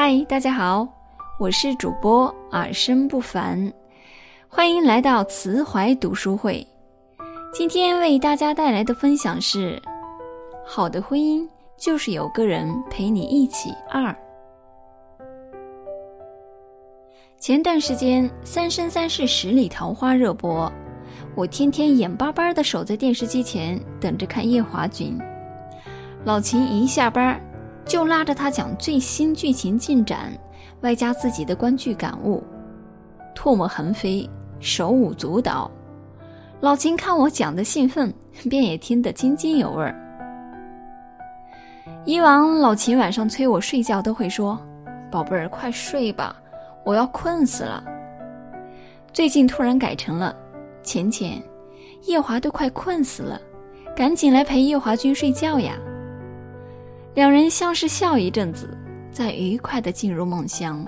嗨，大家好，我是主播耳声不凡，欢迎来到慈怀读书会。今天为大家带来的分享是：好的婚姻就是有个人陪你一起二。前段时间《三生三世十里桃花》热播，我天天眼巴巴的守在电视机前等着看夜华君。老秦一下班就拉着他讲最新剧情进展，外加自己的观剧感悟，唾沫横飞，手舞足蹈。老秦看我讲的兴奋，便也听得津津有味儿。以往老秦晚上催我睡觉都会说：“宝贝儿，快睡吧。”我要困死了。最近突然改成了，浅浅，夜华都快困死了，赶紧来陪夜华君睡觉呀。两人相视笑一阵子，再愉快的进入梦乡。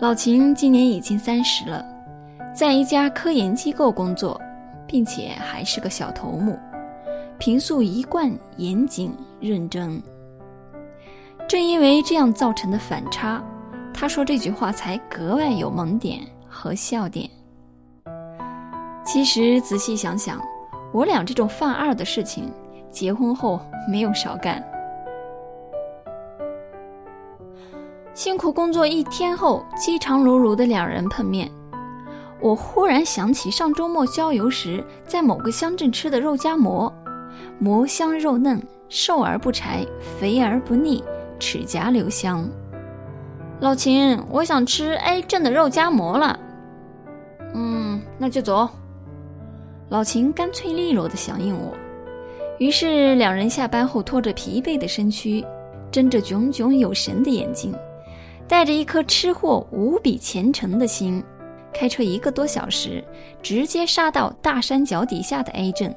老秦今年已经三十了，在一家科研机构工作，并且还是个小头目，平素一贯严谨认真。正因为这样造成的反差，他说这句话才格外有萌点和笑点。其实仔细想想，我俩这种犯二的事情，结婚后没有少干。辛苦工作一天后，饥肠辘辘的两人碰面，我忽然想起上周末郊游时在某个乡镇吃的肉夹馍，馍香肉嫩，瘦而不柴，肥而不腻。齿颊留香，老秦，我想吃 A 镇的肉夹馍了。嗯，那就走。老秦干脆利落的响应我。于是两人下班后拖着疲惫的身躯，睁着炯炯有神的眼睛，带着一颗吃货无比虔诚的心，开车一个多小时，直接杀到大山脚底下的 A 镇。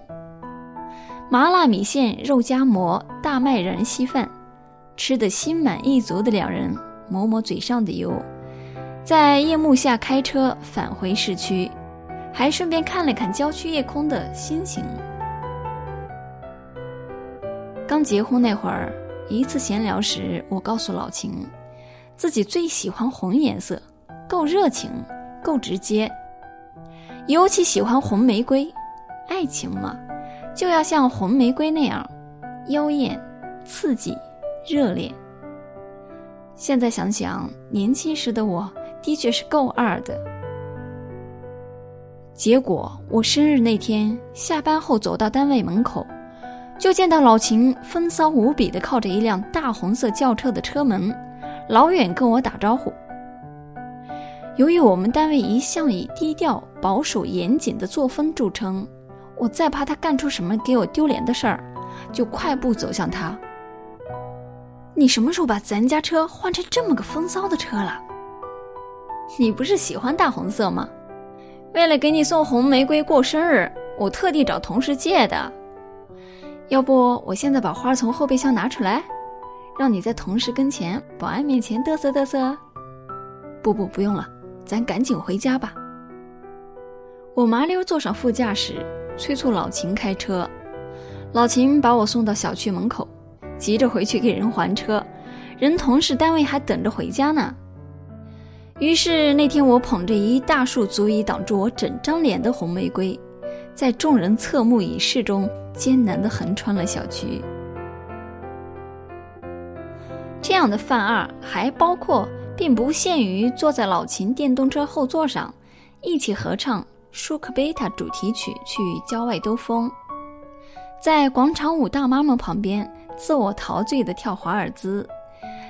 麻辣米线、肉夹馍、大麦仁稀饭。吃得心满意足的两人抹抹嘴上的油，在夜幕下开车返回市区，还顺便看了看郊区夜空的星星。刚结婚那会儿，一次闲聊时，我告诉老秦，自己最喜欢红颜色，够热情，够直接，尤其喜欢红玫瑰。爱情嘛，就要像红玫瑰那样，妖艳，刺激。热烈。现在想想，年轻时的我的确是够二的。结果我生日那天下班后走到单位门口，就见到老秦风骚无比的靠着一辆大红色轿车的车门，老远跟我打招呼。由于我们单位一向以低调、保守、严谨的作风著称，我再怕他干出什么给我丢脸的事儿，就快步走向他。你什么时候把咱家车换成这么个风骚的车了？你不是喜欢大红色吗？为了给你送红玫瑰过生日，我特地找同事借的。要不我现在把花从后备箱拿出来，让你在同事跟前、保安面前嘚瑟嘚瑟。不不，不用了，咱赶紧回家吧。我麻溜坐上副驾驶，催促老秦开车。老秦把我送到小区门口。急着回去给人还车，人同事单位还等着回家呢。于是那天我捧着一大束足以挡住我整张脸的红玫瑰，在众人侧目以视中艰难地横穿了小区。这样的犯二还包括，并不限于坐在老秦电动车后座上，一起合唱舒克贝塔主题曲去郊外兜风，在广场舞大妈们旁边。自我陶醉的跳华尔兹，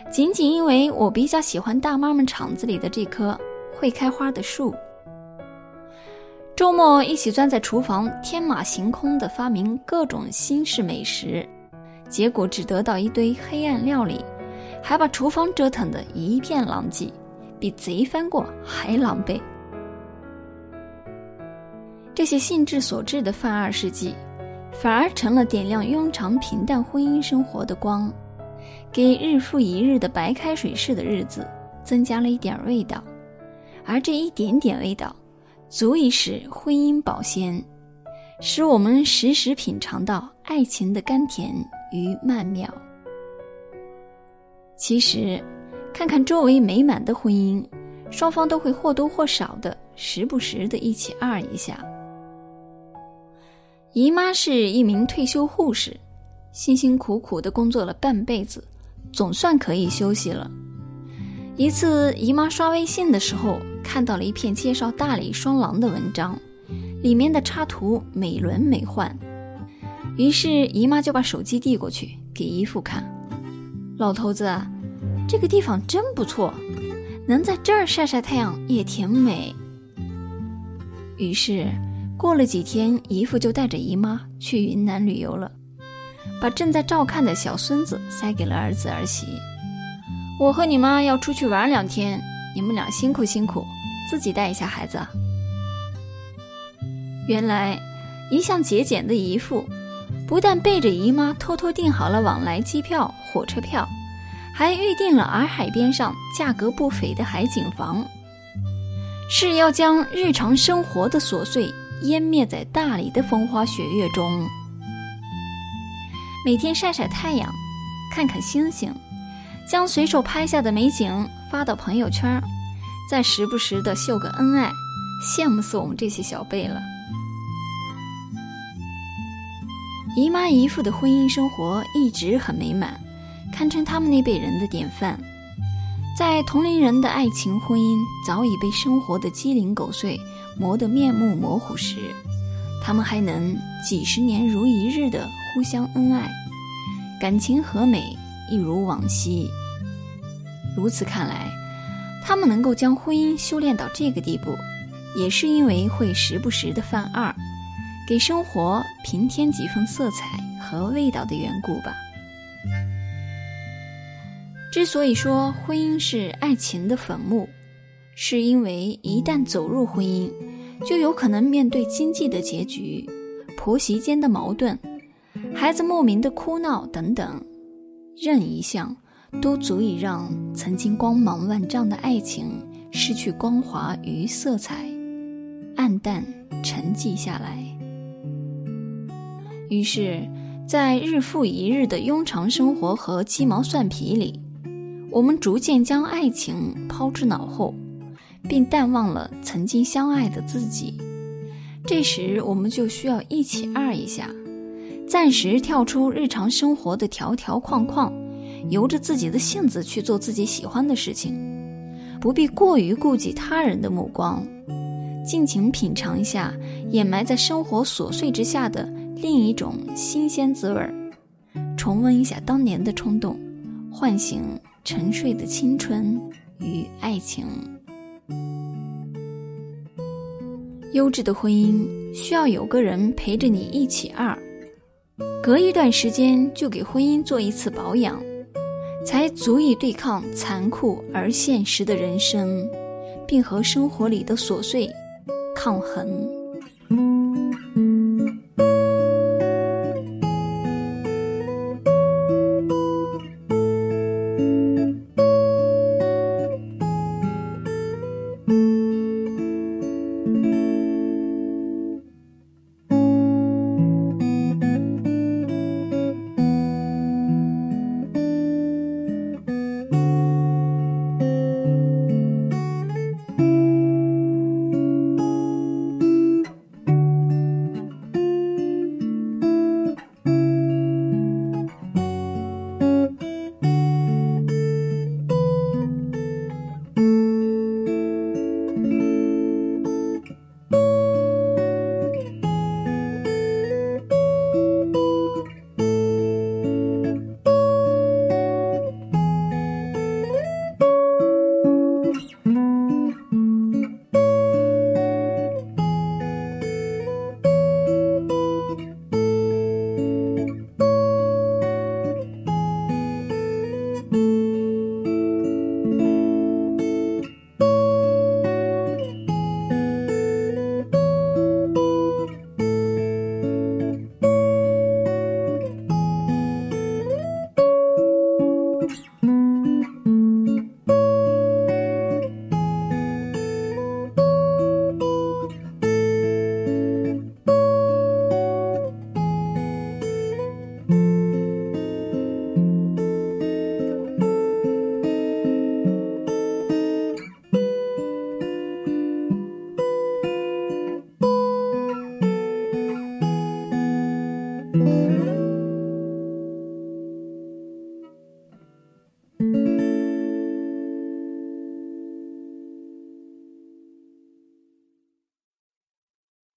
仅仅因为我比较喜欢大妈们厂子里的这棵会开花的树。周末一起钻在厨房天马行空的发明各种新式美食，结果只得到一堆黑暗料理，还把厨房折腾得一片狼藉，比贼翻过还狼狈。这些兴致所致的犯二世纪。反而成了点亮庸常平淡婚姻生活的光，给日复一日的白开水式的日子增加了一点味道，而这一点点味道，足以使婚姻保鲜，使我们时时品尝到爱情的甘甜与曼妙。其实，看看周围美满的婚姻，双方都会或多或少的时不时的一起二一下。姨妈是一名退休护士，辛辛苦苦的工作了半辈子，总算可以休息了。一次，姨妈刷微信的时候，看到了一篇介绍大理双廊的文章，里面的插图美轮美奂。于是，姨妈就把手机递过去给姨父看：“老头子，这个地方真不错，能在这儿晒晒太阳也挺美。”于是。过了几天，姨父就带着姨妈去云南旅游了，把正在照看的小孙子塞给了儿子儿媳。我和你妈要出去玩两天，你们俩辛苦辛苦，自己带一下孩子。原来，一向节俭的姨父，不但背着姨妈偷偷订好了往来机票、火车票，还预定了洱海边上价格不菲的海景房，是要将日常生活的琐碎。湮灭在大理的风花雪月中，每天晒晒太阳，看看星星，将随手拍下的美景发到朋友圈，再时不时的秀个恩爱，羡慕死我们这些小辈了。姨妈姨父的婚姻生活一直很美满，堪称他们那辈人的典范。在同龄人的爱情婚姻早已被生活的鸡零狗碎磨得面目模糊时，他们还能几十年如一日的互相恩爱，感情和美一如往昔。如此看来，他们能够将婚姻修炼到这个地步，也是因为会时不时的犯二，给生活平添几分色彩和味道的缘故吧。之所以说婚姻是爱情的坟墓，是因为一旦走入婚姻，就有可能面对经济的结局、婆媳间的矛盾、孩子莫名的哭闹等等，任一项都足以让曾经光芒万丈的爱情失去光华与色彩，暗淡沉寂下来。于是，在日复一日的庸常生活和鸡毛蒜皮里。我们逐渐将爱情抛之脑后，并淡忘了曾经相爱的自己。这时，我们就需要一起二一下，暂时跳出日常生活的条条框框，由着自己的性子去做自己喜欢的事情，不必过于顾及他人的目光，尽情品尝一下掩埋在生活琐碎之下的另一种新鲜滋味儿，重温一下当年的冲动，唤醒。沉睡的青春与爱情，优质的婚姻需要有个人陪着你一起二，隔一段时间就给婚姻做一次保养，才足以对抗残酷而现实的人生，并和生活里的琐碎抗衡。mm.